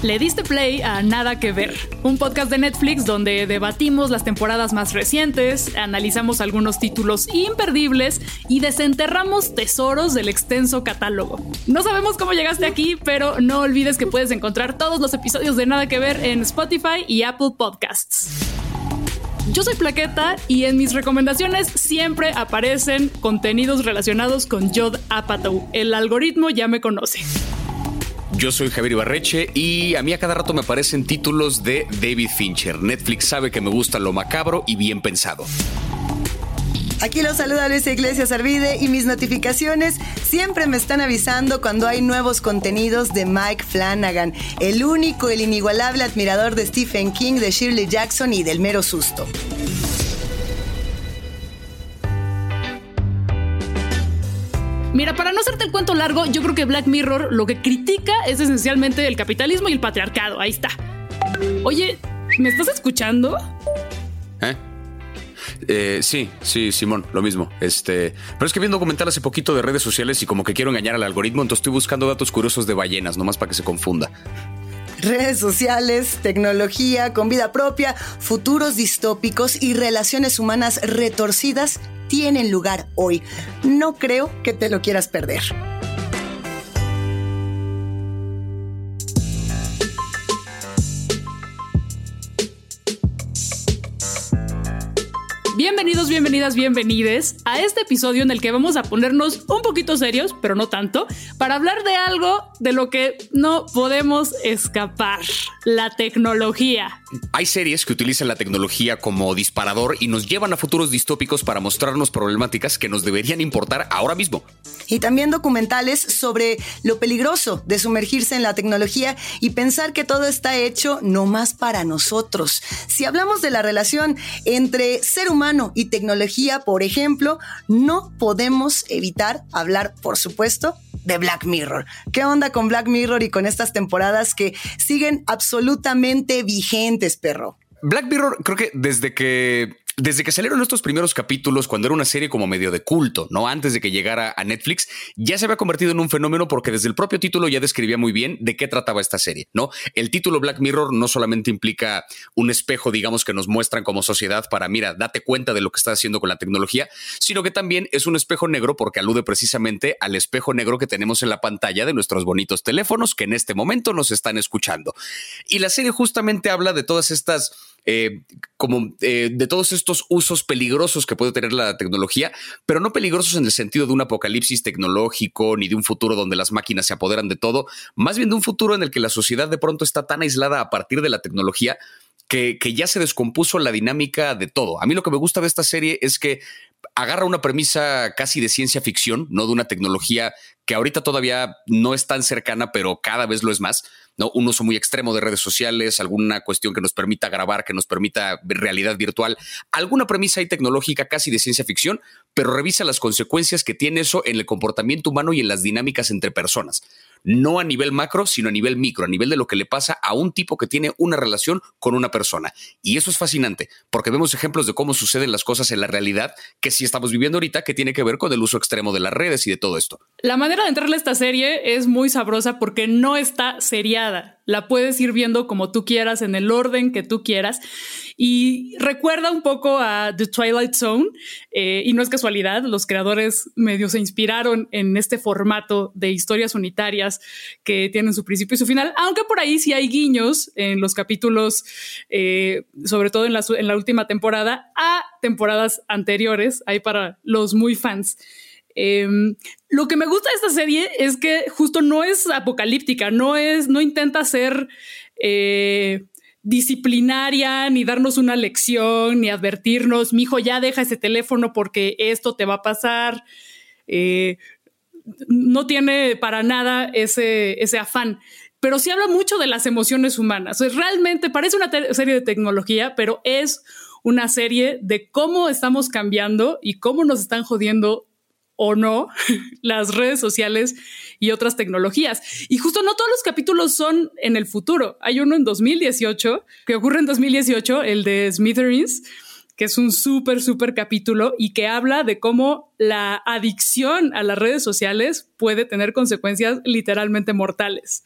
Le diste play a Nada que Ver, un podcast de Netflix donde debatimos las temporadas más recientes, analizamos algunos títulos imperdibles y desenterramos tesoros del extenso catálogo. No sabemos cómo llegaste aquí, pero no olvides que puedes encontrar todos los episodios de Nada que Ver en Spotify y Apple Podcasts. Yo soy Plaqueta y en mis recomendaciones siempre aparecen contenidos relacionados con Jod Apatow. El algoritmo ya me conoce. Yo soy Javier Ibarreche y a mí a cada rato me aparecen títulos de David Fincher. Netflix sabe que me gusta lo macabro y bien pensado. Aquí los saluda Luis Iglesias Arvide y mis notificaciones siempre me están avisando cuando hay nuevos contenidos de Mike Flanagan, el único, el inigualable admirador de Stephen King, de Shirley Jackson y del mero susto. Mira, para no hacerte el cuento largo, yo creo que Black Mirror lo que critica es esencialmente el capitalismo y el patriarcado. Ahí está. Oye, ¿me estás escuchando? ¿Eh? Eh, sí, sí, Simón, lo mismo. Este, pero es que vi un documental hace poquito de redes sociales y como que quiero engañar al algoritmo, entonces estoy buscando datos curiosos de ballenas, nomás para que se confunda. Redes sociales, tecnología con vida propia, futuros distópicos y relaciones humanas retorcidas tienen lugar hoy. No creo que te lo quieras perder. Bienvenidos, bienvenidas, bienvenides a este episodio en el que vamos a ponernos un poquito serios, pero no tanto, para hablar de algo de lo que no podemos escapar, la tecnología. Hay series que utilizan la tecnología como disparador y nos llevan a futuros distópicos para mostrarnos problemáticas que nos deberían importar ahora mismo. Y también documentales sobre lo peligroso de sumergirse en la tecnología y pensar que todo está hecho no más para nosotros. Si hablamos de la relación entre ser humano y tecnología, por ejemplo, no podemos evitar hablar, por supuesto, de Black Mirror. ¿Qué onda con Black Mirror y con estas temporadas que siguen absolutamente vigentes, perro? Black Mirror, creo que desde que desde que salieron estos primeros capítulos, cuando era una serie como medio de culto, no antes de que llegara a Netflix, ya se había convertido en un fenómeno porque desde el propio título ya describía muy bien de qué trataba esta serie, ¿no? El título Black Mirror no solamente implica un espejo, digamos, que nos muestran como sociedad para, mira, date cuenta de lo que está haciendo con la tecnología, sino que también es un espejo negro porque alude precisamente al espejo negro que tenemos en la pantalla de nuestros bonitos teléfonos que en este momento nos están escuchando. Y la serie justamente habla de todas estas eh, como eh, de todos estos usos peligrosos que puede tener la tecnología, pero no peligrosos en el sentido de un apocalipsis tecnológico ni de un futuro donde las máquinas se apoderan de todo, más bien de un futuro en el que la sociedad de pronto está tan aislada a partir de la tecnología que, que, ya se descompuso la dinámica de todo. A mí lo que me gusta de esta serie es que agarra una premisa casi de ciencia ficción, no de una tecnología que ahorita todavía no es tan cercana, pero cada vez lo es más ¿no? Un uso muy extremo de redes sociales, alguna cuestión que nos permita grabar, que nos permita realidad virtual, alguna premisa ahí tecnológica casi de ciencia ficción, pero revisa las consecuencias que tiene eso en el comportamiento humano y en las dinámicas entre personas. No a nivel macro, sino a nivel micro, a nivel de lo que le pasa a un tipo que tiene una relación con una persona. Y eso es fascinante, porque vemos ejemplos de cómo suceden las cosas en la realidad que sí estamos viviendo ahorita, que tiene que ver con el uso extremo de las redes y de todo esto. La manera de entrarle a esta serie es muy sabrosa porque no está seriada la puedes ir viendo como tú quieras, en el orden que tú quieras. Y recuerda un poco a The Twilight Zone, eh, y no es casualidad, los creadores medios se inspiraron en este formato de historias unitarias que tienen su principio y su final, aunque por ahí sí hay guiños en los capítulos, eh, sobre todo en la, última temporada, a temporadas anteriores, hay para los muy fans. Em, lo que me gusta de esta serie es que justo no es apocalíptica, no es, no intenta ser eh, disciplinaria, ni darnos una lección, ni advertirnos, mi hijo ya deja ese teléfono porque esto te va a pasar. Eh, no tiene para nada ese, ese afán pero sí habla mucho de las emociones humanas. realmente parece una serie de tecnología, pero es una serie de cómo estamos cambiando y cómo nos están jodiendo o no las redes sociales y otras tecnologías. Y justo no todos los capítulos son en el futuro. Hay uno en 2018 que ocurre en 2018, el de Smithereens, que es un súper, súper capítulo y que habla de cómo la adicción a las redes sociales puede tener consecuencias literalmente mortales.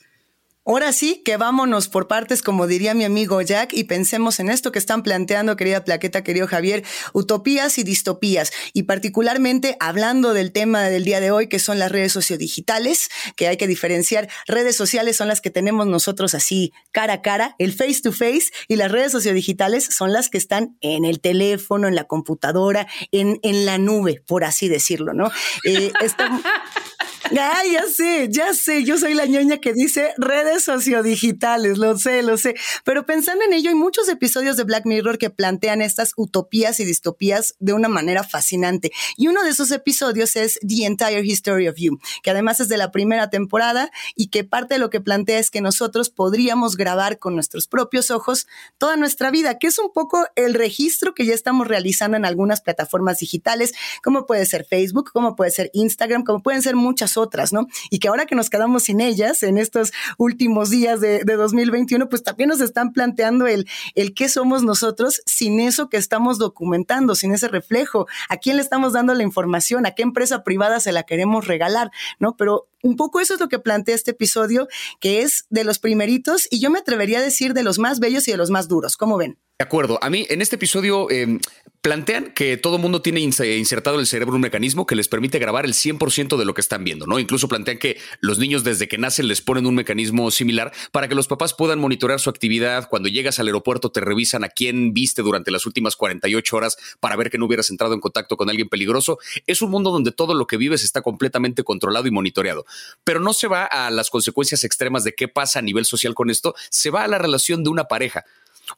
Ahora sí, que vámonos por partes, como diría mi amigo Jack, y pensemos en esto que están planteando, querida Plaqueta, querido Javier, utopías y distopías, y particularmente hablando del tema del día de hoy, que son las redes sociodigitales, que hay que diferenciar. Redes sociales son las que tenemos nosotros así, cara a cara, el face to face, y las redes sociodigitales son las que están en el teléfono, en la computadora, en, en la nube, por así decirlo, ¿no? Eh, Ah, ya sé, ya sé, yo soy la ñoña que dice redes sociodigitales, lo sé, lo sé. Pero pensando en ello, hay muchos episodios de Black Mirror que plantean estas utopías y distopías de una manera fascinante. Y uno de esos episodios es The Entire History of You, que además es de la primera temporada y que parte de lo que plantea es que nosotros podríamos grabar con nuestros propios ojos toda nuestra vida, que es un poco el registro que ya estamos realizando en algunas plataformas digitales, como puede ser Facebook, como puede ser Instagram, como pueden ser muchas otras, ¿no? Y que ahora que nos quedamos sin ellas en estos últimos días de, 2021, pues también nos están planteando el, el qué somos nosotros sin eso que estamos documentando, sin ese reflejo, a quién le estamos dando la información, a qué empresa privada se la queremos regalar, ¿no? Pero un poco eso es lo que plantea este episodio, que es de los primeritos y yo me atrevería a decir de los más bellos y de los más duros. ¿Cómo ven? De acuerdo. A mí en este episodio em, plantean que todo mundo tiene insertado en el cerebro un mecanismo que les permite grabar el 100% de lo que están viendo, ¿no? Incluso plantean que los niños desde que nacen les ponen un mecanismo similar para que los papás puedan monitorear su actividad. Cuando llegas al aeropuerto te revisan a quién viste durante las últimas 48 horas para ver que no hubieras entrado en contacto con alguien peligroso. Es un mundo donde todo lo que vives está completamente controlado y monitoreado. Pero no se va a las consecuencias extremas de qué pasa a nivel social con esto, se va a la relación de una pareja.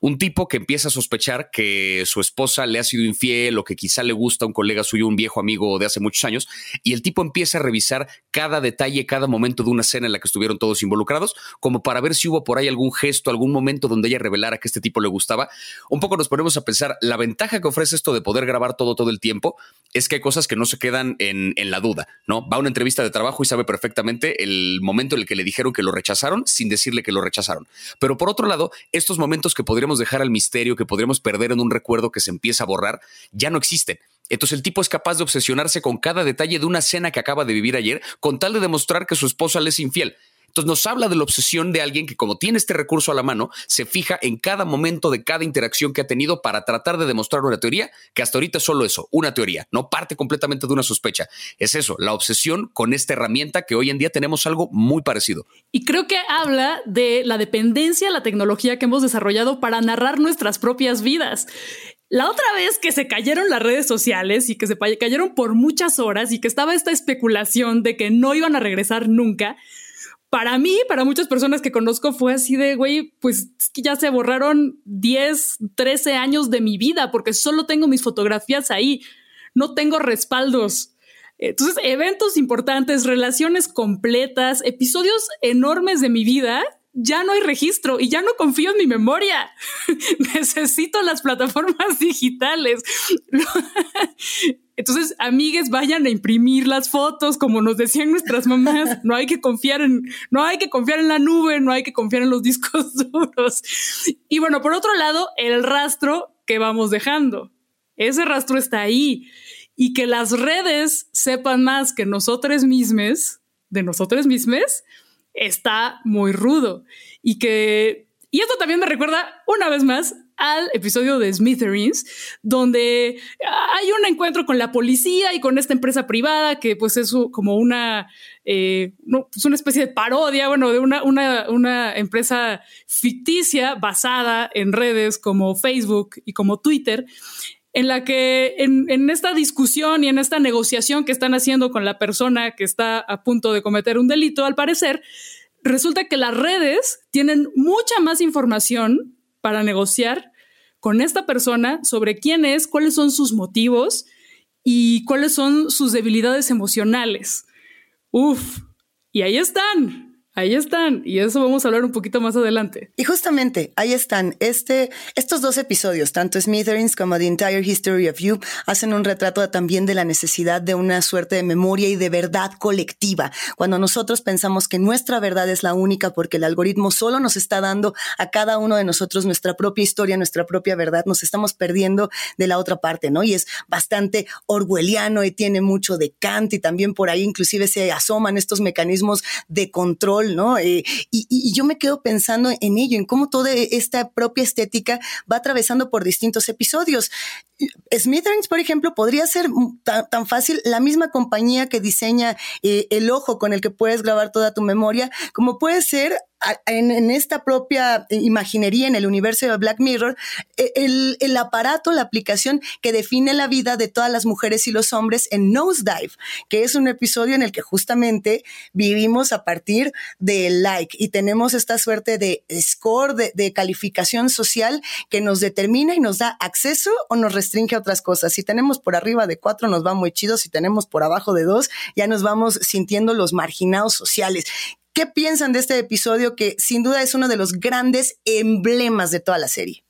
Un tipo que empieza a sospechar que su esposa le ha sido infiel o que quizá le gusta a un colega suyo, un viejo amigo de hace muchos años, y el tipo empieza a revisar cada detalle, cada momento de una escena en la que estuvieron todos involucrados, como para ver si hubo por ahí algún gesto, algún momento donde ella revelara que este tipo le gustaba. Un poco nos ponemos a pensar, la ventaja que ofrece esto de poder grabar todo todo el tiempo es que hay cosas que no se quedan en, en la duda, ¿no? Va a una entrevista de trabajo y sabe perfectamente el momento en el que le dijeron que lo rechazaron sin decirle que lo rechazaron. Pero por otro lado, estos momentos que podríamos dejar al misterio, que podríamos perder en un recuerdo que se empieza a borrar, ya no existen. Entonces el tipo es capaz de obsesionarse con cada detalle de una cena que acaba de vivir ayer con tal de demostrar que su esposa le es infiel. Entonces nos habla de la obsesión de alguien que como tiene este recurso a la mano, se fija en cada momento de cada interacción que ha tenido para tratar de demostrar una teoría, que hasta ahorita es solo eso, una teoría, no parte completamente de una sospecha. Es eso, la obsesión con esta herramienta que hoy en día tenemos algo muy parecido. Y creo que habla de la dependencia a la tecnología que hemos desarrollado para narrar nuestras propias vidas. La otra vez que se cayeron las redes sociales y que se cayeron por muchas horas y que estaba esta especulación de que no iban a regresar nunca, para mí, para muchas personas que conozco, fue así de, güey, pues ya se borraron 10, 13 años de mi vida porque solo tengo mis fotografías ahí, no tengo respaldos. Entonces, eventos importantes, relaciones completas, episodios enormes de mi vida, ya no hay registro y ya no confío en mi memoria. Necesito las plataformas digitales. Entonces, amigues, vayan a imprimir las fotos, como nos decían nuestras mamás. No hay que confiar en, no hay que confiar en la nube, no hay que confiar en los discos duros. Y bueno, por otro lado, el rastro que vamos dejando. Ese rastro está ahí. Y que las redes sepan más que nosotros mismos, de nosotros mismos, está muy rudo. Y que, y esto también me recuerda una vez más al episodio de Smithereens, donde hay un encuentro con la policía y con esta empresa privada que pues es como una, eh, pues, una especie de parodia, bueno, de una, una, una empresa ficticia basada en redes como Facebook y como Twitter en la que en, esta discusión y en esta negociación que están haciendo con la persona que está a punto de cometer un delito, al parecer, resulta que las redes tienen mucha más información para negociar con esta persona sobre quién es, cuáles son sus motivos y cuáles son sus debilidades emocionales. Uf, y ahí están. Ahí están, y eso vamos a hablar un poquito más adelante. Y justamente ahí están. Este, estos dos episodios, tanto Smithereens como The Entire History of You, hacen un retrato también de la necesidad de una suerte de memoria y de verdad colectiva. Cuando nosotros pensamos que nuestra verdad es la única porque el algoritmo solo nos está dando a cada uno de nosotros nuestra propia historia, nuestra propia verdad, nos estamos perdiendo de la otra parte, ¿no? Y es bastante orwelliano y tiene mucho de Kant y también por ahí inclusive se asoman estos mecanismos de control ¿no? Eh, y, y, yo me quedo pensando en ello, en cómo toda esta propia estética va atravesando por distintos episodios. Smithereens, por ejemplo, podría ser tan, fácil la misma compañía que diseña eh, el ojo con el que puedes grabar toda tu memoria, como puede ser en, esta propia imaginería, en el universo de Black Mirror, e, el, aparato, la aplicación que define la vida de todas las mujeres y los hombres en Nosedive, que es un episodio en el que justamente vivimos a partir del like y tenemos esta suerte de score, de, de calificación social que nos determina y nos da acceso o nos restringe a otras cosas. Si tenemos por arriba de cuatro, nos va muy chido. Si tenemos por abajo de dos, ya nos vamos sintiendo los marginados sociales. ¿Qué piensan de este episodio que sin duda es uno de los grandes emblemas de toda la serie?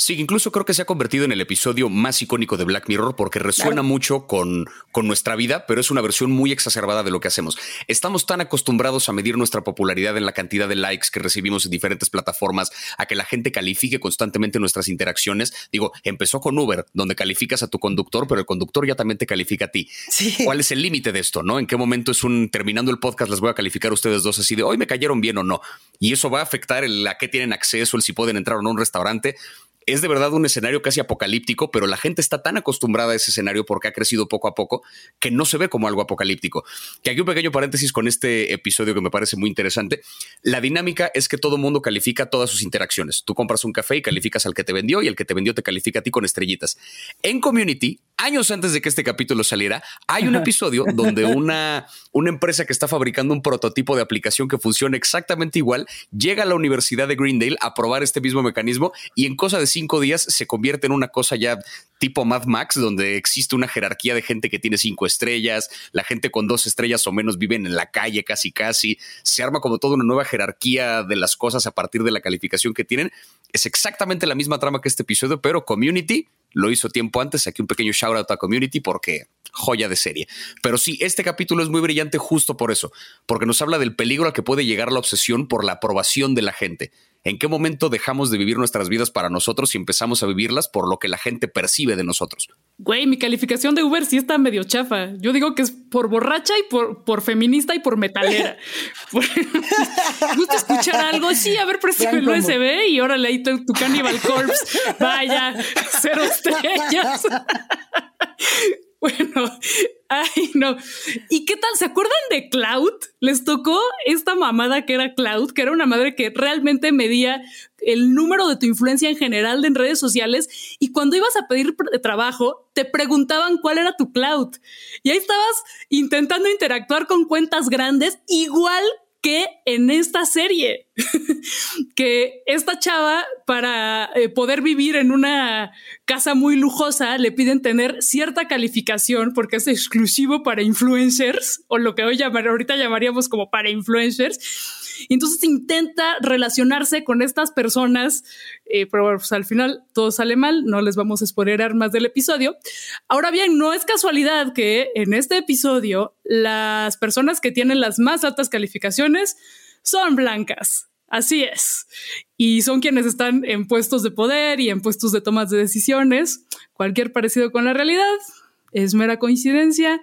Sí, incluso creo que se ha convertido en el episodio más icónico de Black Mirror porque resuena mucho con, con nuestra vida, pero es una versión muy exacerbada de lo que hacemos. Estamos tan acostumbrados a medir nuestra popularidad en la cantidad de likes que recibimos en diferentes plataformas, a que la gente califique constantemente nuestras interacciones. Digo, empezó con Uber, donde calificas a tu conductor, pero el conductor ya también te califica a ti. ¿Cuál es el límite de esto? ¿No? ¿En qué momento es un terminando el podcast les voy a calificar a ustedes dos así de hoy me cayeron bien o no? Y eso va a afectar el a qué tienen acceso, el si pueden entrar o no a un restaurante es de verdad un escenario casi apocalíptico, pero la gente está tan acostumbrada a ese escenario porque ha crecido poco a poco que no se ve como algo apocalíptico. Que aquí un pequeño paréntesis con este episodio que me parece muy interesante. La dinámica es que todo mundo califica todas sus interacciones. Tú compras un café y calificas al que te vendió y el que te vendió te califica a ti con estrellitas. En Community, años antes de que este capítulo saliera, hay un episodio donde una, una empresa que está fabricando un prototipo de aplicación que funciona exactamente igual llega a la Universidad de Greendale a probar este mismo mecanismo y en cosa de cinco días se convierte en una cosa ya tipo Mad Max, donde existe una jerarquía de gente que tiene cinco estrellas, la gente con dos estrellas o menos viven en la calle casi casi, se arma como toda una nueva jerarquía de las cosas a partir de la calificación que tienen. Es exactamente la misma trama que este episodio, pero Community lo hizo tiempo antes. Aquí un pequeño shout out a Community porque joya de serie. Pero sí, este capítulo es muy brillante justo por eso, porque nos habla del peligro al que puede llegar la obsesión por la aprobación de la gente. ¿En qué momento dejamos de vivir nuestras vidas para nosotros y empezamos a vivirlas por lo que la gente percibe de nosotros? Güey, mi calificación de Uber sí está medio chafa. Yo digo que es por borracha y por, por feminista y por metalera. ¿Gusta escuchar algo? Sí, a ver, préstame el USB y órale ahí tu, tu Cannibal Corpse. Vaya, cero estrellas. Bueno, ay, no. ¿Y qué tal? ¿Se acuerdan de Cloud? Les tocó esta mamada que era Cloud, que era una madre que realmente medía el número de tu influencia en general en redes sociales y cuando ibas a pedir trabajo te preguntaban cuál era tu cloud y ahí estabas intentando interactuar con cuentas grandes igual que en esta serie, que esta chava para eh, poder vivir en una casa muy lujosa le piden tener cierta calificación porque es exclusivo para influencers o lo que hoy llamar, ahorita llamaríamos como para influencers entonces intenta relacionarse con estas personas, eh, pero pues, al final todo sale mal, no les vamos a spoilerar más del episodio. Ahora bien, no es casualidad que en este episodio las personas que tienen las más altas calificaciones son blancas. Así es. Y son quienes están en puestos de poder y en puestos de tomas de decisiones. Cualquier parecido con la realidad es mera coincidencia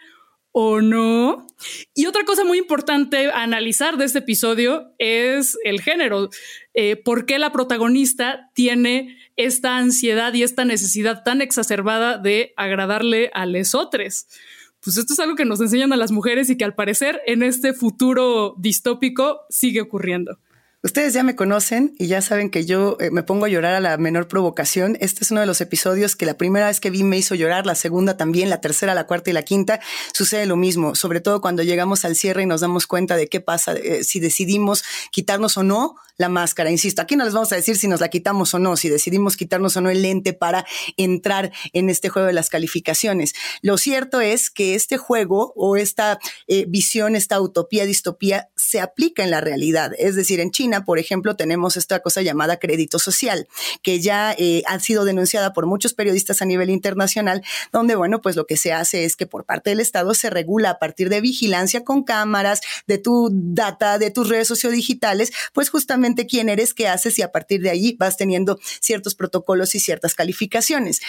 o no. Y otra cosa muy importante a analizar de este episodio es el género. Eh, ¿Por qué la protagonista tiene esta ansiedad y esta necesidad tan exacerbada de agradarle a lesotres? Pues esto es algo que nos enseñan a las mujeres y que al parecer en este futuro distópico sigue ocurriendo. Ustedes ya me conocen y ya saben que yo eh, me pongo a llorar a la menor provocación. Este es uno de los episodios que la primera vez que vi me hizo llorar, la segunda también, la tercera, la cuarta y la quinta sucede lo mismo, sobre todo cuando llegamos al cierre y nos damos cuenta de qué pasa, eh, si decidimos quitarnos o no la máscara. Insisto, aquí no les vamos a decir si nos la quitamos o no, si decidimos quitarnos o no el lente para entrar en este juego de las calificaciones. Lo cierto es que este juego o esta eh, visión, esta utopía, distopía, se aplica en la realidad. Es decir, en China, por ejemplo, tenemos esta cosa llamada crédito social, que ya eh, ha sido denunciada por muchos periodistas a nivel internacional, donde, bueno, pues lo que se hace es que por parte del Estado se regula a partir de vigilancia con cámaras, de tu data, de tus redes sociodigitales, pues justamente quién eres, qué haces y a partir de ahí vas teniendo ciertos protocolos y ciertas calificaciones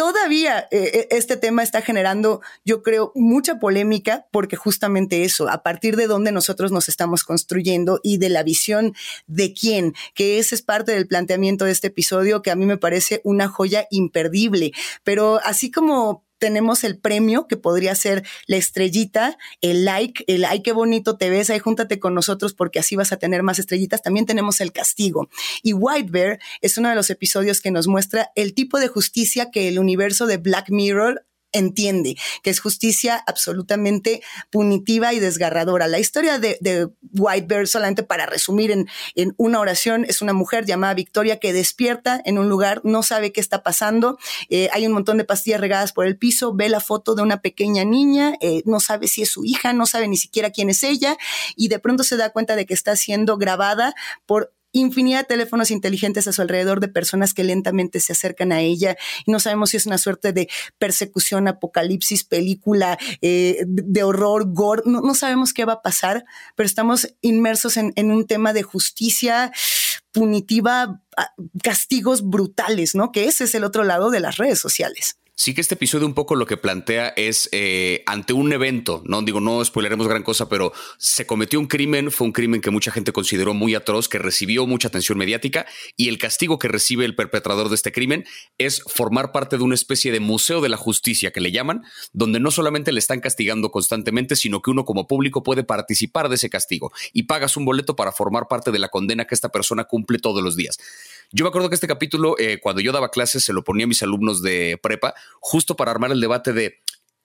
todavía eh, este tema está generando, yo creo, mucha polémica porque justamente eso, a partir de donde nosotros nos estamos construyendo y de la visión de quién, que ese es parte del planteamiento de este episodio que a mí me parece una joya imperdible. Pero así como tenemos el premio que podría ser la estrellita, el like, el ay, qué bonito te ves, ahí júntate con nosotros porque así vas a tener más estrellitas. También tenemos el castigo. Y White Bear es uno de los episodios que nos muestra el tipo de justicia que el universo de Black Mirror entiende, que es justicia absolutamente punitiva y desgarradora. La historia de, White Bear, solamente para resumir en, en, una oración, es una mujer llamada Victoria que despierta en un lugar, no sabe qué está pasando, eh, hay un montón de pastillas regadas por el piso, ve la foto de una pequeña niña, eh, no sabe si es su hija, no sabe ni siquiera quién es ella, y de pronto se da cuenta de que está siendo grabada por infinidad de teléfonos inteligentes a su alrededor de personas que lentamente se acercan a ella y no sabemos si es una suerte de persecución, apocalipsis, película eh, de horror, gore, no, no, sabemos qué va a pasar, pero estamos inmersos en, en un tema de justicia punitiva, ah, castigos brutales, ¿no? Que ese es el otro lado de las redes sociales. Sí que este episodio un poco lo que plantea es eh, ante un evento, no digo, no spoileremos gran cosa, pero se cometió un crimen, fue un crimen que mucha gente consideró muy atroz, que recibió mucha atención mediática y el castigo que recibe el perpetrador de este crimen es formar parte de una especie de museo de la justicia que le llaman, donde no solamente le están castigando constantemente, sino que uno como público puede participar de ese castigo y pagas un boleto para formar parte de la condena que esta persona cumple todos los días. Yo me acuerdo que este capítulo, eh, cuando yo daba clases, se lo ponía a mis alumnos de prepa, justo para armar el debate de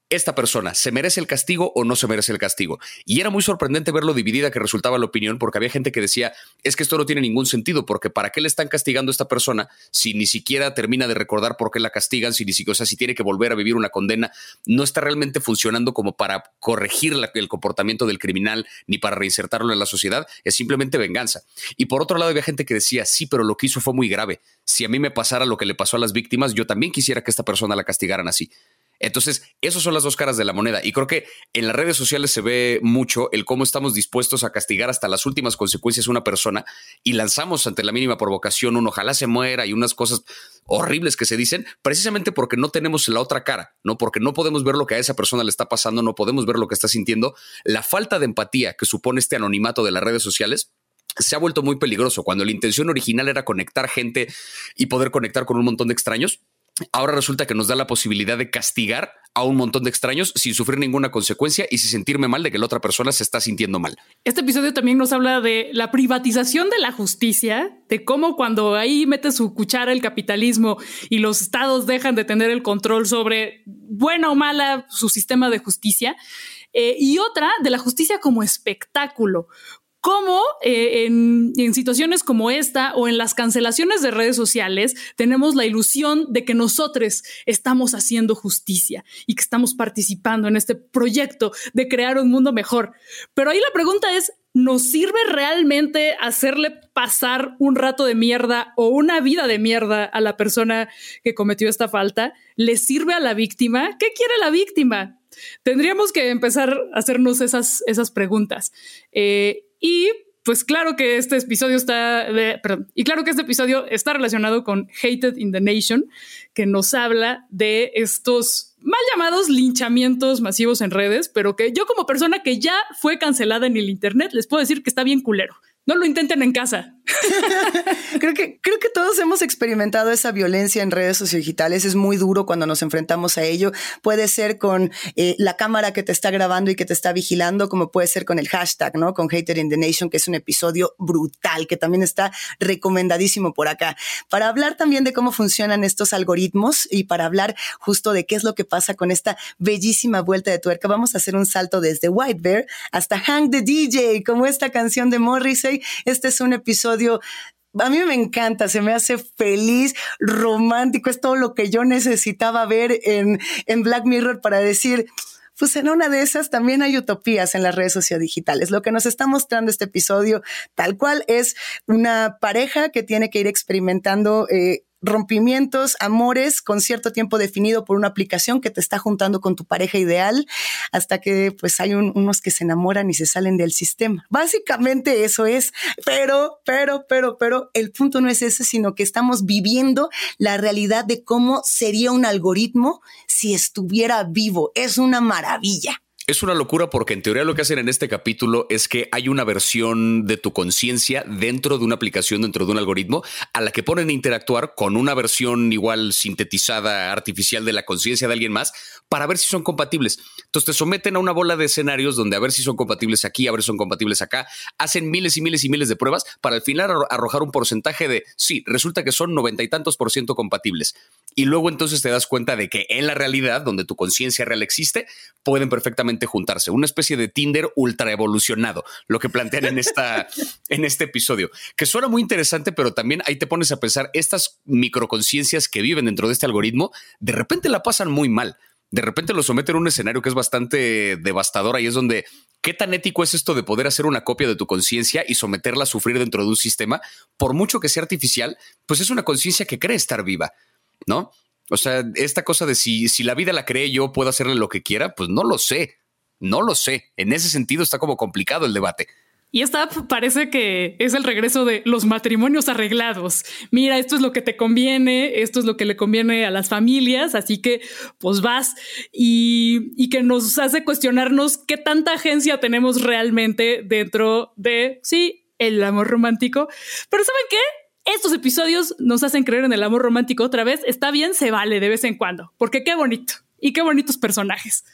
esta persona, ¿se merece el castigo o no se merece el castigo? Y era muy sorprendente ver lo dividida que resultaba la opinión, porque había gente que decía, es que esto no tiene ningún sentido, porque ¿para qué le están castigando a esta persona si ni siquiera termina de recordar por qué la castigan, si ni siquiera, o sea, si tiene que volver a vivir una condena, no está realmente funcionando como para corregir el comportamiento del criminal ni para reinsertarlo en la sociedad, es simplemente venganza. Y por otro lado había gente que decía, sí, pero lo que hizo fue muy grave. Si a mí me pasara lo que le pasó a las víctimas, yo también quisiera que esta persona la castigaran así. Entonces, esas son las dos caras de la moneda. Y creo que en las redes sociales se ve mucho el cómo estamos dispuestos a castigar hasta las últimas consecuencias a una persona y lanzamos ante la mínima provocación un ojalá se muera y unas cosas horribles que se dicen, precisamente porque no tenemos la otra cara, ¿no? Porque no podemos ver lo que a esa persona le está pasando, no podemos ver lo que está sintiendo. La falta de empatía que supone este anonimato de las redes sociales se ha vuelto muy peligroso. Cuando la intención original era conectar gente y poder conectar con un montón de extraños, ahora resulta que nos da la posibilidad de castigar a un montón de extraños sin sufrir ninguna consecuencia y sin sentirme mal de que la otra persona se está sintiendo mal. Este episodio también nos habla de la privatización de la justicia, de cómo cuando ahí mete su cuchara el capitalismo y los estados dejan de tener el control sobre buena o mala su sistema de justicia. Eh, y otra de la justicia como espectáculo, cómo eh, en, situaciones como esta o en las cancelaciones de redes sociales tenemos la ilusión de que nosotros estamos haciendo justicia y que estamos participando en este proyecto de crear un mundo mejor. Pero ahí la pregunta es, ¿nos sirve realmente hacerle pasar un rato de mierda o una vida de mierda a la persona que cometió esta falta? ¿Le sirve a la víctima? ¿Qué quiere la víctima? Tendríamos que empezar a hacernos esas, esas preguntas. Eh, y pues claro que este episodio está, perdón, y claro que este episodio está relacionado con Hated in the Nation, que nos habla de estos mal llamados linchamientos masivos en redes, pero que yo como persona que ya fue cancelada en el Internet, les puedo decir que está bien culero. No lo intenten en casa. creo, que, creo que todos hemos experimentado esa violencia en redes sociodigitales. Es muy duro cuando nos enfrentamos a ello. Puede ser con eh, la cámara que te está grabando y que te está vigilando, como puede ser con el hashtag, ¿no? Con Hater in the Nation, que es un episodio brutal, que también está recomendadísimo por acá. Para hablar también de cómo funcionan estos algoritmos y para hablar justo de qué es lo que pasa con esta bellísima vuelta de tuerca, vamos a hacer un salto desde White Bear hasta Hang the DJ, como esta canción de Morrissey este es un episodio a mí me encanta, se me hace feliz, romántico, es todo lo que yo necesitaba ver en, en Black Mirror para decir, pues en una de esas también hay utopías en las redes sociodigitales. Lo que nos está mostrando este episodio tal cual es una pareja que tiene que ir experimentando eh, rompimientos, amores con cierto tiempo definido por una aplicación que te está juntando con tu pareja ideal. hasta que pues hay unos que se enamoran y se salen del sistema. Básicamente eso es, pero, pero, pero, pero el punto no es ese, sino que estamos viviendo la realidad de cómo sería un algoritmo si estuviera vivo. Es una maravilla. Es una locura porque en teoría lo que hacen en este capítulo es que hay una versión de tu conciencia dentro de una aplicación, dentro de un algoritmo, a la que ponen a interactuar con una versión igual sintetizada artificial de la conciencia de alguien más para ver si son compatibles. Entonces te someten a una bola de escenarios donde a ver si son compatibles aquí, a ver si son compatibles acá. Hacen miles y miles y miles de pruebas para al final arrojar un porcentaje de, sí, resulta que son noventa y tantos por ciento compatibles. Y luego entonces te das cuenta de que en la realidad, donde tu conciencia real existe, pueden perfectamente juntarse, una especie de Tinder ultra evolucionado, lo que plantean en, esta, en este episodio, que suena muy interesante, pero también ahí te pones a pensar, estas microconciencias que viven dentro de este algoritmo, de repente la pasan muy mal. De repente lo someten a un escenario que es bastante devastador y es donde ¿Qué tan ético es esto de poder hacer una copia de tu conciencia y someterla a sufrir dentro de un sistema? Por mucho que sea artificial, pues es una conciencia que cree estar viva, ¿no? O sea, esta cosa de si, si la vida la cree yo, puedo hacerle lo que quiera, pues no lo sé. No lo sé. En ese sentido está como complicado el debate. Y esta parece que es el regreso de los matrimonios arreglados. Mira, esto es lo que te conviene, esto es lo que le conviene a las familias, así que pues vas y, y que nos hace cuestionarnos qué tanta agencia tenemos realmente dentro de, sí, el amor romántico. Pero ¿saben qué? Estos episodios nos hacen creer en el amor romántico otra vez. Está bien, se vale de vez en cuando, porque qué bonito y qué bonitos personajes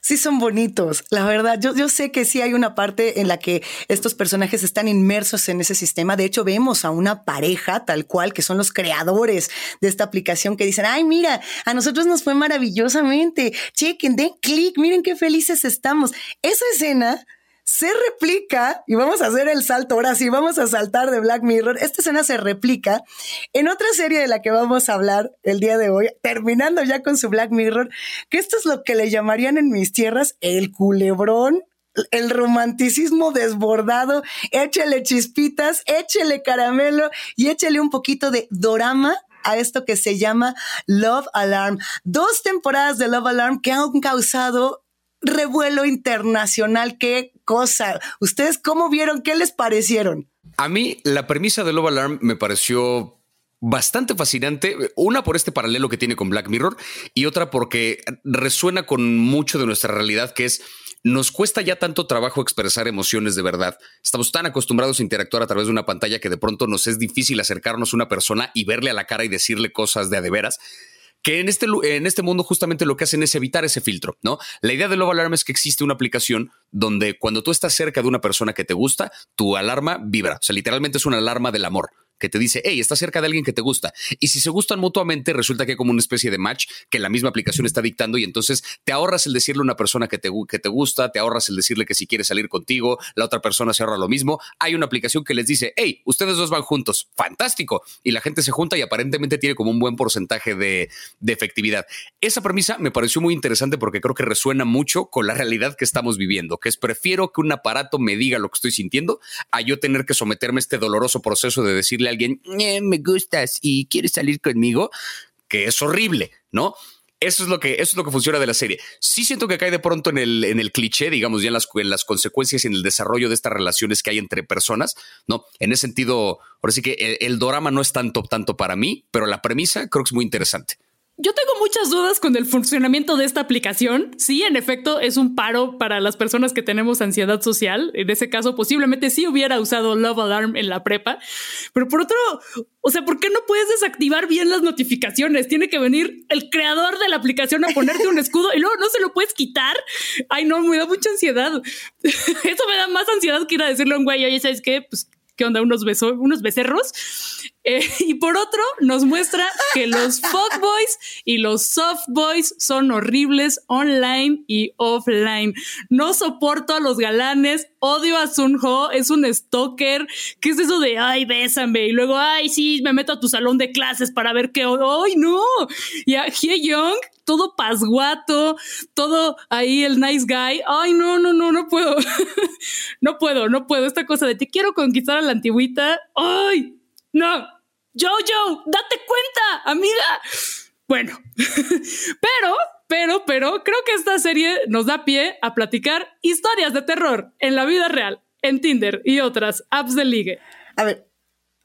sí son bonitos, la verdad. Yo, yo sé que sí hay una parte en la que estos personajes están inmersos en ese sistema. De hecho, vemos a una pareja tal cual, que son los creadores de esta aplicación, que dicen, ay, mira, a nosotros nos fue maravillosamente. Chequen, den clic, miren qué felices estamos. Esa escena se replica, y vamos a hacer el salto, ahora sí, vamos a saltar de Black Mirror, esta escena se replica en otra serie de la que vamos a hablar el día de hoy, terminando ya con su Black Mirror, que esto es lo que le llamarían en mis tierras el culebrón el romanticismo desbordado, échele chispitas, échele caramelo y échele un poquito de dorama a esto que se llama Love Alarm. Dos temporadas de Love Alarm que han causado revuelo internacional. Qué cosa. ¿Ustedes cómo vieron? ¿Qué les parecieron? A mí la premisa de Love Alarm me pareció bastante fascinante. Una por este paralelo que tiene con Black Mirror y otra porque resuena con mucho de nuestra realidad, que es nos cuesta ya tanto trabajo expresar emociones de verdad. Estamos tan acostumbrados a interactuar a través de una pantalla que de pronto nos es difícil acercarnos a una persona y verle a la cara y decirle cosas de a de veras que en este, en este mundo justamente lo que hacen es evitar ese filtro, ¿no? La idea de Love Alarm es que existe una aplicación donde cuando tú estás cerca de una persona que te gusta, tu alarma vibra. O sea, literalmente es una alarma del amor que te dice, hey, estás cerca de alguien que te gusta. Y si se gustan mutuamente, resulta que hay como una especie de match que la misma aplicación está dictando y entonces te ahorras el decirle a una persona que te, que te gusta, te ahorras el decirle que si quiere salir contigo, la otra persona se ahorra lo mismo. Hay una aplicación que les dice, hey, ustedes dos van juntos, fantástico. Y la gente se junta y aparentemente tiene como un buen porcentaje de, de efectividad. Esa premisa me pareció muy interesante porque creo que resuena mucho con la realidad que estamos viviendo, que es prefiero que un aparato me diga lo que estoy sintiendo a yo tener que someterme a este doloroso proceso de decirle alguien, eh, me gustas y quieres salir conmigo, que es horrible, ¿no? Eso es lo que, eso es lo que funciona de la serie. Sí siento que cae de pronto en el, en el cliché, digamos, ya en las, en las consecuencias y en el desarrollo de estas relaciones que hay entre personas, ¿no? En ese sentido, ahora sí que el, el drama no es tanto, tanto para mí, pero la premisa creo que es muy interesante. Yo tengo muchas dudas con el funcionamiento de esta aplicación. Sí, en efecto, es un paro para las personas que tenemos ansiedad social. En ese caso, posiblemente sí hubiera usado Love Alarm en la prepa. Pero por otro, o sea, ¿por qué no puedes desactivar bien las notificaciones? Tiene que venir el creador de la aplicación a ponerte un escudo y luego no se lo puedes quitar. Ay, no, me da mucha ansiedad. Eso me da más ansiedad que ir a decirle a un güey, oye, ¿sabes qué? Pues ¿qué onda? Unos, unos becerros. Eh, y por otro, nos muestra que los fuckboys y los softboys son horribles online y offline. No soporto a los galanes, odio a Sunho, es un stalker. ¿Qué es eso de, ay, bésame? Y luego, ay, sí, me meto a tu salón de clases para ver qué... ¡Ay, no! Y a Hye Young, todo pasguato, todo ahí el nice guy. Ay, no, no, no, no puedo. no puedo, no puedo. Esta cosa de te quiero conquistar a la antigüita. Ay, no. Jojo, date cuenta, amiga. Bueno, pero, pero, pero creo que esta serie nos da pie a platicar historias de terror en la vida real, en Tinder y otras apps de ligue. A ver,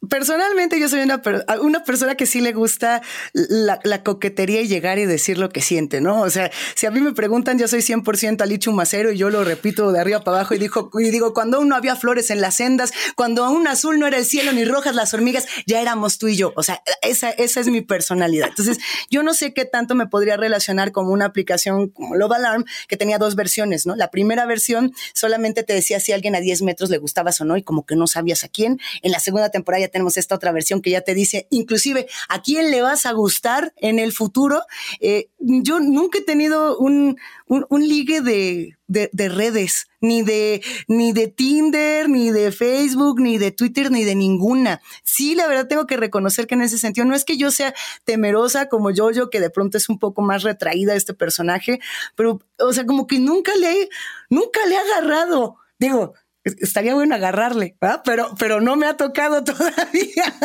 Personalmente yo soy una, una persona que sí le gusta la, coquetería y llegar y decir lo que siente, ¿no? O sea, si a mí me preguntan, yo soy 100% Alichu Macero y yo lo repito de arriba para abajo y, dijo, y digo, cuando aún no había flores en las sendas, cuando aún azul no era el cielo ni rojas las hormigas, ya éramos tú y yo. O sea, esa, esa es mi personalidad. Entonces, yo no sé qué tanto me podría relacionar con una aplicación como Love Alarm que tenía dos versiones, ¿no? La primera versión solamente te decía si alguien a 10 metros le gustabas o no y como que no sabías a quién. En la segunda temporada tenemos esta otra versión que ya te dice, inclusive, a quién le vas a gustar en el futuro. Eh, yo nunca he tenido un, un, ligue de, de, redes, ni de, ni de Tinder, ni de Facebook, ni de Twitter, ni de ninguna. Sí, la verdad tengo que reconocer que en ese sentido no es que yo sea temerosa como yo, yo que de pronto es un poco más retraída este personaje, pero, o sea, como que nunca le, nunca le he agarrado. Digo, estaría bueno agarrarle, pero, pero no me ha tocado todavía.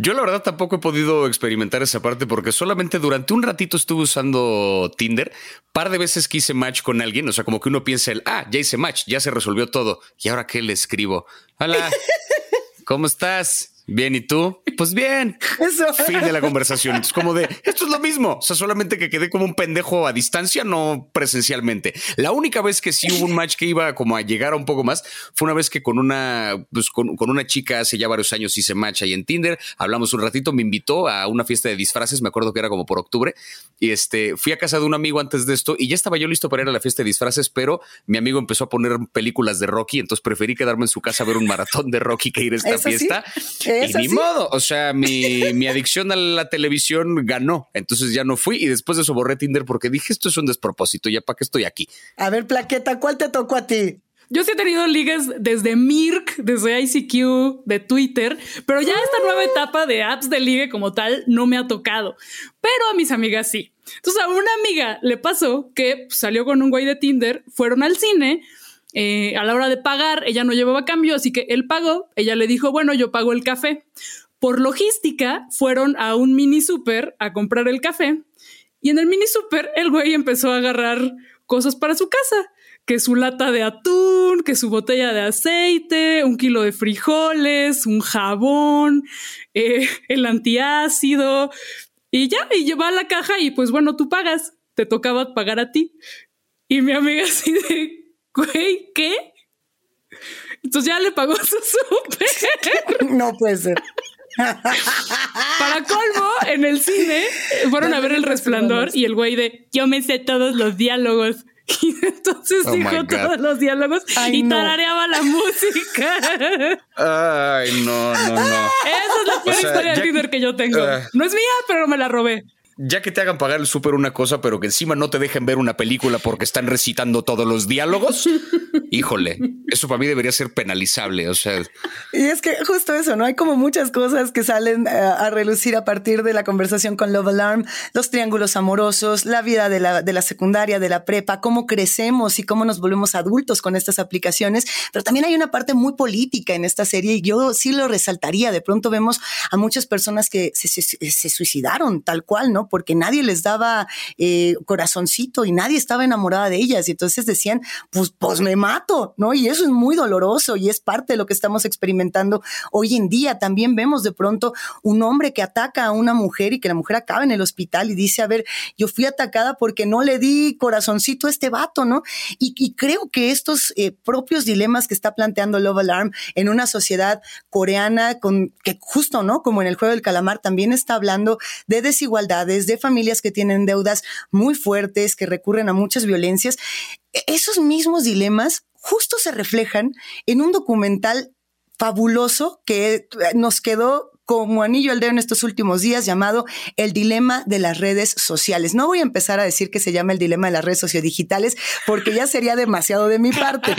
Yo la verdad tampoco he podido experimentar esa parte porque solamente durante un ratito estuve usando Tinder. Par de veces que hice match con alguien, o sea, como que uno piensa el, ah, ya hice match, ya se resolvió todo. ¿Y ahora qué le escribo? Hola, ¿cómo estás? Bien, ¿y tú? Pues bien. Eso. Fin de la conversación. Es como de, esto es lo mismo. O sea, solamente que quedé como un pendejo a distancia, no presencialmente. La única vez que sí hubo un match que iba como a llegar a un poco más fue una vez que con una, pues con, una chica hace ya varios años hice match ahí en Tinder. Hablamos un ratito, me invitó a una fiesta de disfraces. Me acuerdo que era como por octubre. Y este, fui a casa de un amigo antes de esto y ya estaba yo listo para ir a la fiesta de disfraces, pero mi amigo empezó a poner películas de Rocky. Entonces preferí quedarme en su casa a ver un maratón de Rocky que ir a esta fiesta y ni modo. O sea, mi, mi, adicción a la televisión ganó. Entonces ya no fui y después de eso borré Tinder porque dije esto es un despropósito. Ya para qué estoy aquí. A ver, Plaqueta, ¿cuál te tocó a ti? Yo sí he tenido ligas desde Mirk, desde ICQ, de Twitter, pero ya esta nueva etapa de apps de ligue como tal no me ha tocado. Pero a mis amigas sí. Entonces a una amiga le pasó que salió con un güey de Tinder, fueron al cine eh, a la hora de pagar, ella no llevaba cambio, así que él pagó, ella le dijo, bueno, yo pago el café. Por logística, fueron a un mini super a comprar el café y en el mini super el güey empezó a agarrar cosas para su casa, que su lata de atún, que su botella de aceite, un kilo de frijoles, un jabón, eh, el antiácido y ya, y lleva a la caja y pues bueno, tú pagas, te tocaba pagar a ti. Y mi amiga así de, güey, ¿qué? Entonces ya le pagó su súper. No puede ser. Para colmo, en el cine fueron a ver el resplandor y el güey de yo me sé todos los diálogos. Y entonces oh dijo todos los diálogos y tarareaba la música. Ay, no, no, no. Esa es la peor historia de Tinder que yo tengo. Ah. no es mía, pero me la robé ya que te hagan pagar el súper una cosa, pero que encima no te dejen ver una película porque están recitando todos los diálogos, híjole, eso para mí debería ser penalizable. O sea, y es que justo eso, no hay como muchas cosas que salen eh, a, relucir a partir de la conversación con Love Alarm, los triángulos amorosos, la vida de la, de la secundaria, de la prepa, cómo crecemos y cómo nos volvemos adultos con estas aplicaciones. Pero también hay una parte muy política en esta serie y yo sí lo resaltaría. De pronto vemos a muchas personas que se, se suicidaron tal cual, ¿no? Porque nadie les daba eh, corazoncito y nadie estaba enamorada de ellas. Y entonces decían, pues, pues me mato, ¿no? Y eso es muy doloroso y es parte de lo que estamos experimentando hoy en día. También vemos de pronto un hombre que ataca a una mujer y que la mujer acaba en el hospital y dice, a ver, yo fui atacada porque no le di corazoncito a este vato, ¿no? Y, creo que estos eh, propios dilemas que está planteando Love Alarm en una sociedad coreana con que justo, ¿no? Como en el juego del calamar también está hablando de desigualdades de familias que tienen deudas muy fuertes, que recurren a muchas violencias. E-, esos mismos dilemas justo se reflejan en un documental fabuloso que nos quedó como anillo al dedo en estos últimos días llamado El dilema de las redes sociales. No voy a empezar a decir que se llama el dilema de las redes sociodigitales porque ya sería demasiado de mi parte,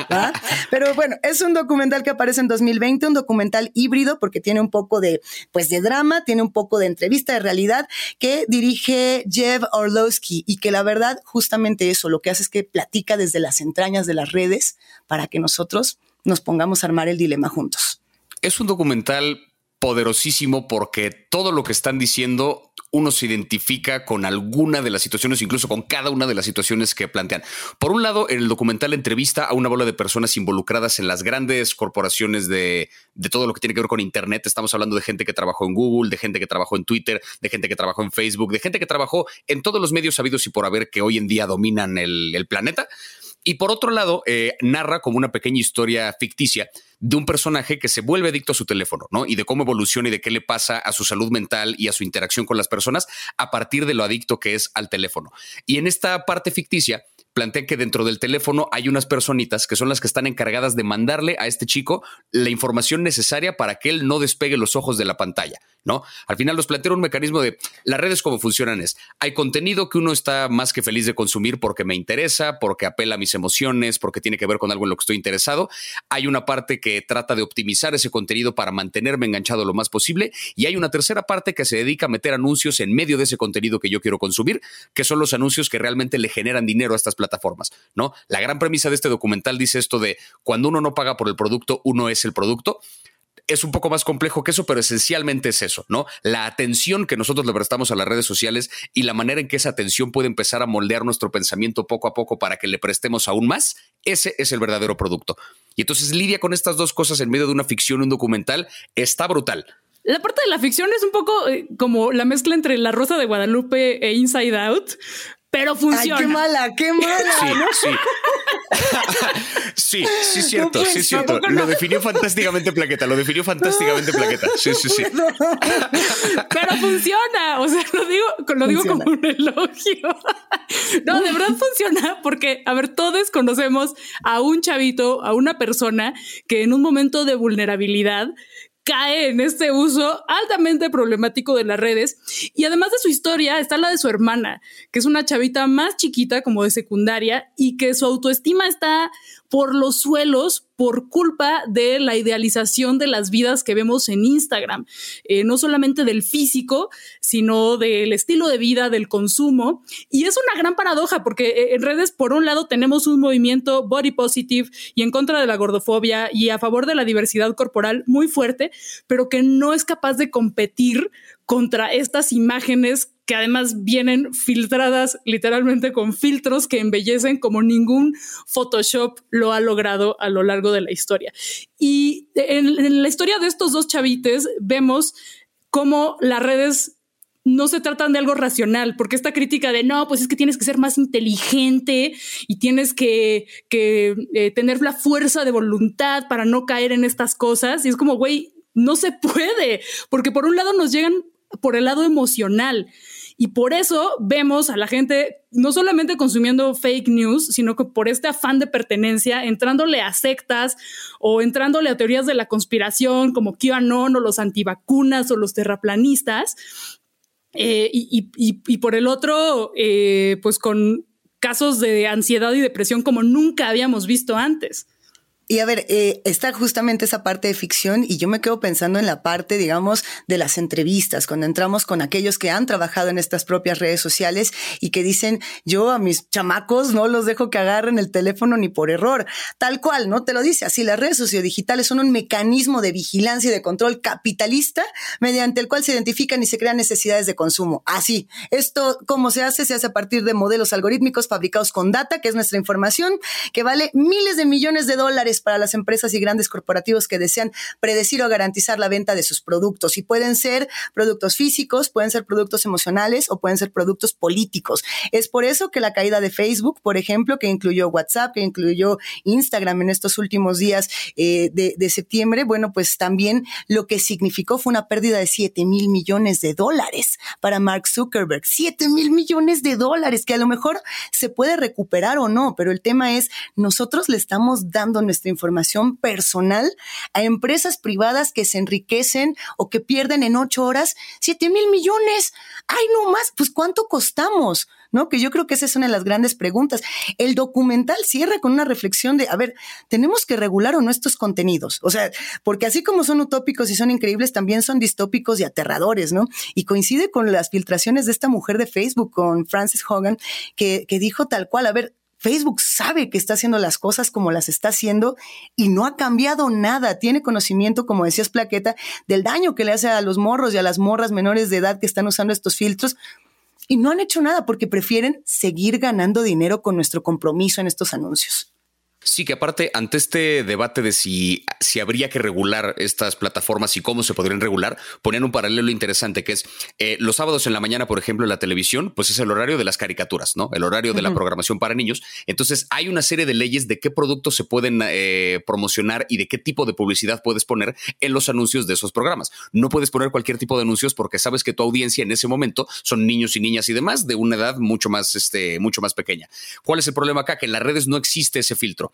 Pero bueno, es un documental que aparece en 2020, un documental híbrido porque tiene un poco de pues de drama, tiene un poco de entrevista de realidad que dirige Jeff Orlowski y que la verdad justamente eso lo que hace es que platica desde las entrañas de las redes para que nosotros nos pongamos a armar el dilema juntos. Es un documental poderosísimo porque todo lo que están diciendo uno se identifica con alguna de las situaciones, incluso con cada una de las situaciones que plantean. Por un lado, el documental entrevista a una bola de personas involucradas en las grandes corporaciones de, todo lo que tiene que ver con Internet. Estamos hablando de gente que trabajó en Google, de gente que trabajó en Twitter, de gente que trabajó en Facebook, de gente que trabajó en todos los medios sabidos y por haber que hoy en día dominan el planeta. Y por otro lado, eh, narra como una pequeña historia ficticia de un personaje que se vuelve adicto a su teléfono, ¿no? Y de cómo evoluciona y de qué le pasa a su salud mental y a su interacción con las personas a partir de lo adicto que es al teléfono. Y en esta parte ficticia, plantean que dentro del teléfono hay unas personitas que son las que están encargadas de mandarle a este chico la información necesaria para que él no despegue los ojos de la pantalla, ¿no? Al final nos plantea un mecanismo de las redes como funcionan es, hay contenido que uno está más que feliz de consumir porque me interesa, porque apela a mis emociones, porque tiene que ver con algo en lo que estoy interesado. Hay una parte que trata de optimizar ese contenido para mantenerme enganchado lo más posible y hay una tercera parte que se dedica a meter anuncios en medio de ese contenido que yo quiero consumir, que son los anuncios que realmente le generan dinero a estas plataformas ¿no? La gran premisa de este documental dice esto de cuando uno no paga por el producto, uno es el producto es un poco más complejo que eso, pero esencialmente es eso, ¿no? La atención que nosotros le prestamos a las redes sociales y la manera en que esa atención puede empezar a moldear nuestro pensamiento poco a poco para que le prestemos aún más, ese es el verdadero producto. Y entonces lidia con estas dos cosas en medio de una ficción, un documental, está brutal. La parte de la ficción es un poco eh, como la mezcla entre La Rosa de Guadalupe e Inside Out, pero funciona. Ay, qué mala, qué mala. Sí, sí. sí, sí, cierto, sí, cierto. Lo definió fantásticamente Plaqueta, lo definió fantásticamente Plaqueta. Sí, sí, sí. Pero funciona, o sea, lo digo, lo digo como un elogio. No, de verdad funciona porque, a ver, todos conocemos a un chavito, a una persona que en un momento de vulnerabilidad cae en este uso altamente problemático de las redes. Y además de su historia está la de su hermana, que es una chavita más chiquita como de secundaria y que su autoestima está por los suelos por culpa de la idealización de las vidas que vemos en Instagram, eh, no solamente del físico, sino del estilo de vida, del consumo. Y es una gran paradoja porque eh, en redes, por un lado, tenemos un movimiento body positive y en contra de la gordofobia y a favor de la diversidad corporal muy fuerte, pero que no es capaz de competir contra estas imágenes que además vienen filtradas literalmente con filtros que embellecen como ningún Photoshop lo ha logrado a lo largo de la historia. Y en, la historia de estos dos chavites vemos cómo las redes no se tratan de algo racional, porque esta crítica de no, pues es que tienes que ser más inteligente y tienes que, eh, tener la fuerza de voluntad para no caer en estas cosas. Y es como, güey, no se puede, porque por un lado nos llegan por el lado emocional. Y por eso vemos a la gente no solamente consumiendo fake news, sino que por este afán de pertenencia, entrándole a sectas o entrándole a teorías de la conspiración como QAnon o los antivacunas o los terraplanistas. Eh, y, por el otro, eh, pues con casos de ansiedad y depresión como nunca habíamos visto antes. Y a ver, eh, está justamente esa parte de ficción y yo me quedo pensando en la parte, digamos, de las entrevistas, cuando entramos con aquellos que han trabajado en estas propias redes sociales y que dicen, yo a mis chamacos no los dejo que agarren el teléfono ni por error. Tal cual, ¿no? Te lo dice así, las redes sociodigitales son un mecanismo de vigilancia y de control capitalista mediante el cual se identifican y se crean necesidades de consumo. Así, esto, ¿cómo se hace? Se hace a partir de modelos algorítmicos fabricados con data, que es nuestra información, que vale miles de millones de dólares para las empresas y grandes corporativos que desean predecir o garantizar la venta de sus productos. Y pueden ser productos físicos, pueden ser productos emocionales o pueden ser productos políticos. Es por eso que la caída de Facebook, por ejemplo, que incluyó WhatsApp, que incluyó Instagram en estos últimos días eh, de, de septiembre, bueno, pues también lo que significó fue una pérdida de 7 mil millones de dólares para Mark Zuckerberg. 7 mil millones de dólares, que a lo mejor se puede recuperar o no, pero el tema es, nosotros le estamos dando nuestra información personal a empresas privadas que se enriquecen o que pierden en ocho horas siete mil millones. Ay, no más, pues ¿cuánto costamos? ¿no? Que yo creo que esa es una de las grandes preguntas. El documental cierra con una reflexión de, a ver, tenemos que regular o no estos contenidos. O sea, porque así como son utópicos y son increíbles, también son distópicos y aterradores, ¿no? Y coincide con las filtraciones de esta mujer de Facebook, con Frances Hogan, que, que dijo tal cual, a ver, Facebook sabe que está haciendo las cosas como las está haciendo y no ha cambiado nada. Tiene conocimiento, como decías Plaqueta, del daño que le hace a los morros y a las morras menores de edad que están usando estos filtros. Y no han hecho nada porque prefieren seguir ganando dinero con nuestro compromiso en estos anuncios. Sí, que aparte, ante este debate de si, si habría que regular estas plataformas y cómo se podrían regular, ponían un paralelo interesante que es eh, los sábados en la mañana, por ejemplo, en la televisión, pues es el horario de las caricaturas, ¿no? El horario de la programación para niños. Entonces, hay una serie de leyes de qué productos se pueden eh, promocionar y de qué tipo de publicidad puedes poner en los anuncios de esos programas. No puedes poner cualquier tipo de anuncios porque sabes que tu audiencia en ese momento son niños y niñas y demás de una edad mucho más, este, mucho más pequeña. ¿Cuál es el problema acá? Que en las redes no existe ese filtro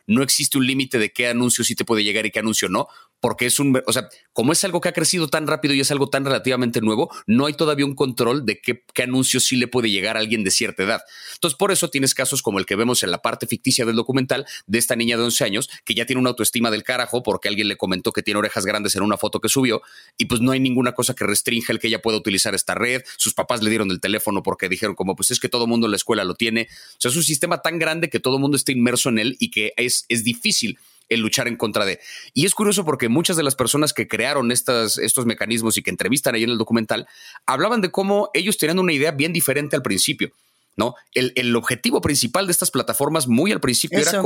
no existe un límite de qué anuncio sí te puede llegar y qué anuncio no, porque es un, o sea, como es algo que ha crecido tan rápido y es algo tan relativamente nuevo, no hay todavía un control de qué, qué anuncio sí le puede llegar a alguien de cierta edad. Entonces, por eso tienes casos como el que vemos en la parte ficticia del documental de esta niña de 11 años que ya tiene una autoestima del carajo porque alguien le comentó que tiene orejas grandes en una foto que subió y pues no hay ninguna cosa que restrinja el que ella pueda utilizar esta red. Sus papás le dieron el teléfono porque dijeron como pues es que todo mundo en la escuela lo tiene. O sea, es un sistema tan grande que todo mundo está inmerso en él y que es, es difícil el luchar en contra de. Y es curioso porque muchas de las personas que crearon estas, estos mecanismos y que entrevistan ahí en el documental hablaban de cómo ellos tenían una idea bien diferente al principio. ¿no? El, objetivo principal de estas plataformas muy al principio era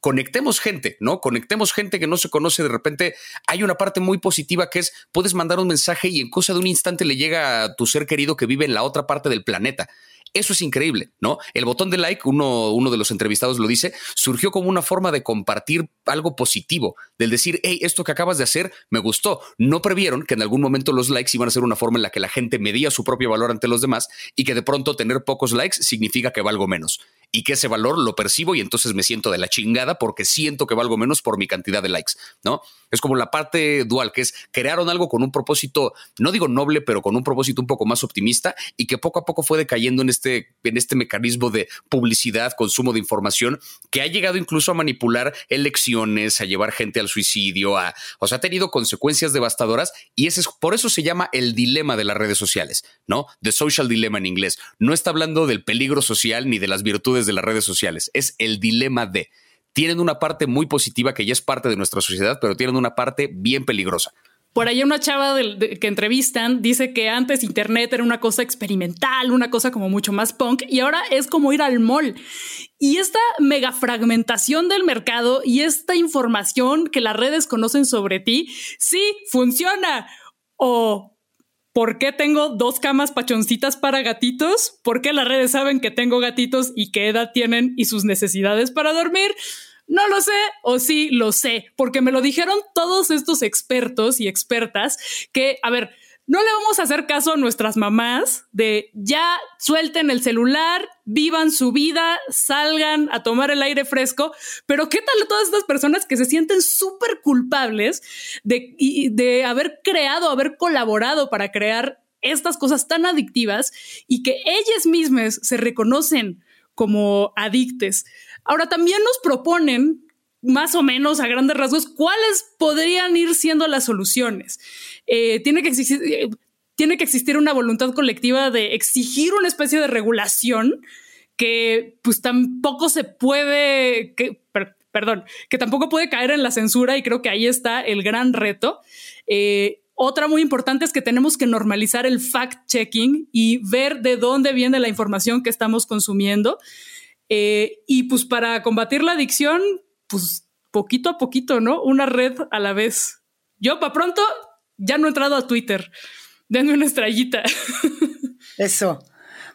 conectemos gente, ¿no? Conectemos gente que no se conoce. De repente hay una parte muy positiva que es puedes mandar un mensaje y en cosa de un instante le llega a tu ser querido que vive en la otra parte del planeta. Eso es increíble, ¿no? El botón de like, uno, uno de los entrevistados lo dice, surgió como una forma de compartir algo positivo, del decir, hey, esto que acabas de hacer me gustó. No previeron que en algún momento los likes iban a ser una forma en la que la gente medía su propio valor ante los demás y que de pronto tener pocos likes significa que valgo menos y que ese valor lo percibo y entonces me siento de la chingada porque siento que valgo menos por mi cantidad de likes, ¿no? Es como la parte dual, que es crearon algo con un propósito, no digo noble, pero con un propósito un poco más optimista y que poco a poco fue decayendo en este, en este mecanismo de publicidad, consumo de información, que ha llegado incluso a manipular elecciones, a llevar gente al suicidio, a, o sea, ha tenido consecuencias devastadoras y ese es, por eso se llama el dilema de las redes sociales, ¿no? The social dilemma en inglés. No está hablando del peligro social ni de las virtudes de las redes sociales, es el dilema de tienen una parte muy positiva que ya es parte de nuestra sociedad, pero tienen una parte bien peligrosa. Por ahí una chava que entrevistan dice que antes Internet era una cosa experimental, una cosa como mucho más punk, y ahora es como ir al mall. Y esta mega fragmentación del mercado y esta información que las redes conocen sobre ti, sí, funciona. O ¿Por qué tengo dos camas pachoncitas para gatitos? ¿Por qué las redes saben que tengo gatitos y qué edad tienen y sus necesidades para dormir? No lo sé, o sí lo sé, porque me lo dijeron todos estos expertos y expertas que, a ver, no le vamos a hacer caso a nuestras mamás de ya suelten el celular, vivan su vida, salgan a tomar el aire fresco, pero ¿qué tal todas estas personas que se sienten súper culpables de, de haber creado, haber colaborado para crear estas cosas tan adictivas y que ellas mismas se reconocen como adictes? Ahora también nos proponen más o menos a grandes rasgos cuáles podrían ir siendo las soluciones. Eh, tiene, que existir, eh, tiene que existir una voluntad colectiva de exigir una especie de regulación que pues tampoco se puede, que, perdón, que tampoco puede caer en la censura y creo que ahí está el gran reto. Eh, otra muy importante es que tenemos que normalizar el fact-checking y ver de dónde viene la información que estamos consumiendo. y pues para combatir la adicción, pues poquito a poquito, ¿no? Una red a la vez. Yo, para pronto, ya no he entrado a Twitter. Denme una estrellita. Eso.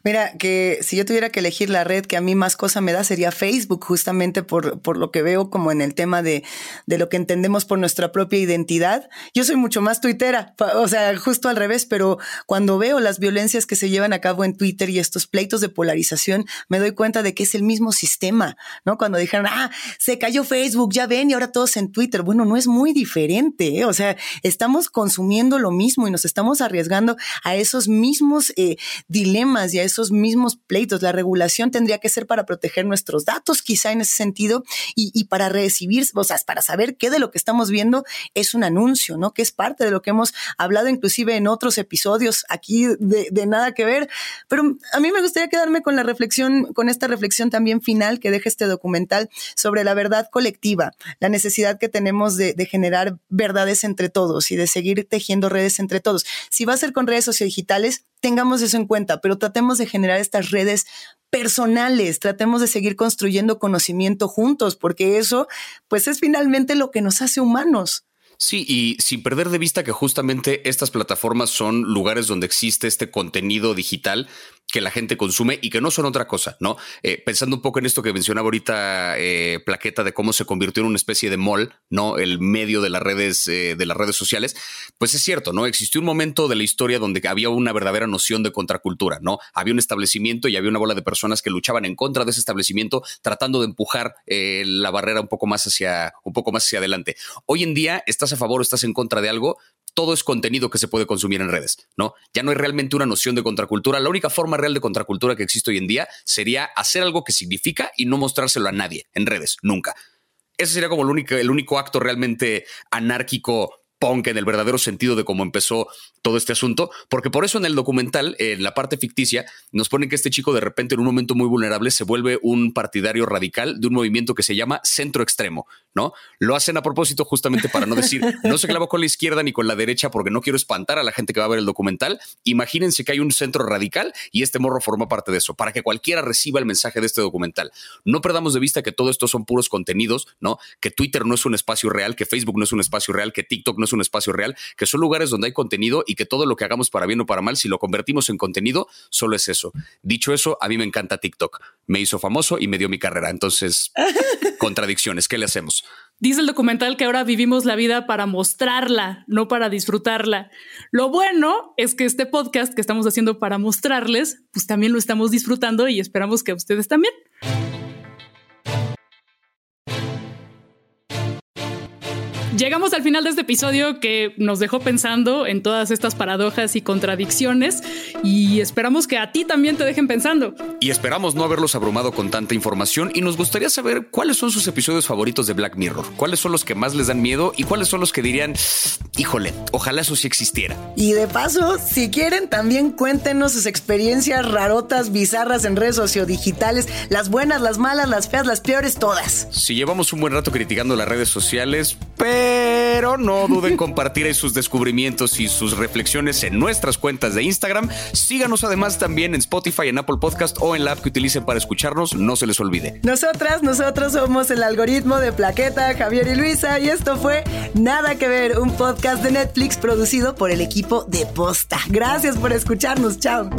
Mira, que si yo tuviera que elegir la red que a mí más cosa me da sería Facebook, justamente por, por lo que veo como en el tema de, de, lo que entendemos por nuestra propia identidad. Yo soy mucho más tuitera, o sea, justo al revés, pero cuando veo las violencias que se llevan a cabo en Twitter y estos pleitos de polarización, me doy cuenta de que es el mismo sistema, ¿no? Cuando dijeron, ah, se cayó Facebook, ya ven, y ahora todos en Twitter. Bueno, no es muy diferente, ¿eh? o sea, estamos consumiendo lo mismo y nos estamos arriesgando a esos mismos eh, dilemas y a esos mismos pleitos. La regulación tendría que ser para proteger nuestros datos, quizá en ese sentido, y, para recibir, o sea, para saber qué de lo que estamos viendo es un anuncio, ¿no? Que es parte de lo que hemos hablado inclusive en otros episodios aquí de, de nada que ver. Pero a mí me gustaría quedarme con la reflexión, con esta reflexión también final que deja este documental sobre la verdad colectiva, la necesidad que tenemos de, generar verdades entre todos y de seguir tejiendo redes entre todos. Si va a ser con redes sociodigitales, tengamos eso en cuenta, pero tratemos de generar estas redes personales, tratemos de seguir construyendo conocimiento juntos, porque eso, pues es finalmente lo que nos hace humanos. Sí, y sin perder de vista que justamente estas plataformas son lugares donde existe este contenido digital que la gente consume y que no son otra cosa, ¿no? Eh, pensando un poco en esto que mencionaba ahorita eh, Plaqueta de cómo se convirtió en una especie de mall, ¿no? El medio de las redes, eh, de las redes sociales, pues es cierto, ¿no? Existió un momento de la historia donde había una verdadera noción de contracultura, ¿no? Había un establecimiento y había una bola de personas que luchaban en contra de ese establecimiento, tratando de empujar la barrera un poco más hacia, un poco más hacia adelante. Hoy en día estás a favor o estás en contra de algo, todo es contenido que se puede consumir en redes, ¿no? Ya no hay realmente una noción de contracultura. La única forma real de contracultura que existe hoy en día sería hacer algo que significa y no mostrárselo a nadie en redes, nunca. Ese sería como el único, el único acto realmente anárquico punk en el verdadero sentido de cómo empezó todo este asunto, porque por eso en el documental, en la parte ficticia, nos ponen que este chico de repente en un momento muy vulnerable se vuelve un partidario radical de un movimiento que se llama centro extremo, ¿no? Lo hacen a propósito justamente para no decir, no se clava con la izquierda ni con la derecha porque no quiero espantar a la gente que va a ver el documental. Imagínense que hay un centro radical y este morro forma parte de eso, para que cualquiera reciba el mensaje de este documental. No perdamos de vista que todo esto son puros contenidos, ¿no? Que Twitter no es un espacio real, que Facebook no es un espacio real, que TikTok no es un espacio real, que son lugares donde hay contenido y que todo lo que hagamos para bien o para mal, si lo convertimos en contenido, solo es eso. Dicho eso, a mí me encanta TikTok. Me hizo famoso y me dio mi carrera. Entonces, contradicciones, ¿qué le hacemos? Dice el documental que ahora vivimos la vida para mostrarla, no para disfrutarla. Lo bueno es que este podcast que estamos haciendo para mostrarles, pues también lo estamos disfrutando y esperamos que ustedes también. Llegamos al final de este episodio que nos dejó pensando en todas estas paradojas y contradicciones y esperamos que a ti también te dejen pensando. Y esperamos no haberlos abrumado con tanta información y nos gustaría saber cuáles son sus episodios favoritos de Black Mirror, cuáles son los que más les dan miedo y cuáles son los que dirían, híjole, ojalá eso sí existiera. Y de paso, si quieren, también cuéntenos sus experiencias rarotas, bizarras en redes sociodigitales, las buenas, las malas, las feas, las peores, todas. Si llevamos un buen rato criticando las redes sociales, pero pero no duden en compartir sus descubrimientos y sus reflexiones en nuestras cuentas de Instagram. Síganos además también en Spotify, en Apple Podcast o en la app que utilicen para escucharnos. No se les olvide. Nosotras, nosotros somos el algoritmo de Plaqueta, Javier y Luisa y esto fue Nada que ver, un podcast de Netflix producido por el equipo de Posta. Gracias por escucharnos. Chao.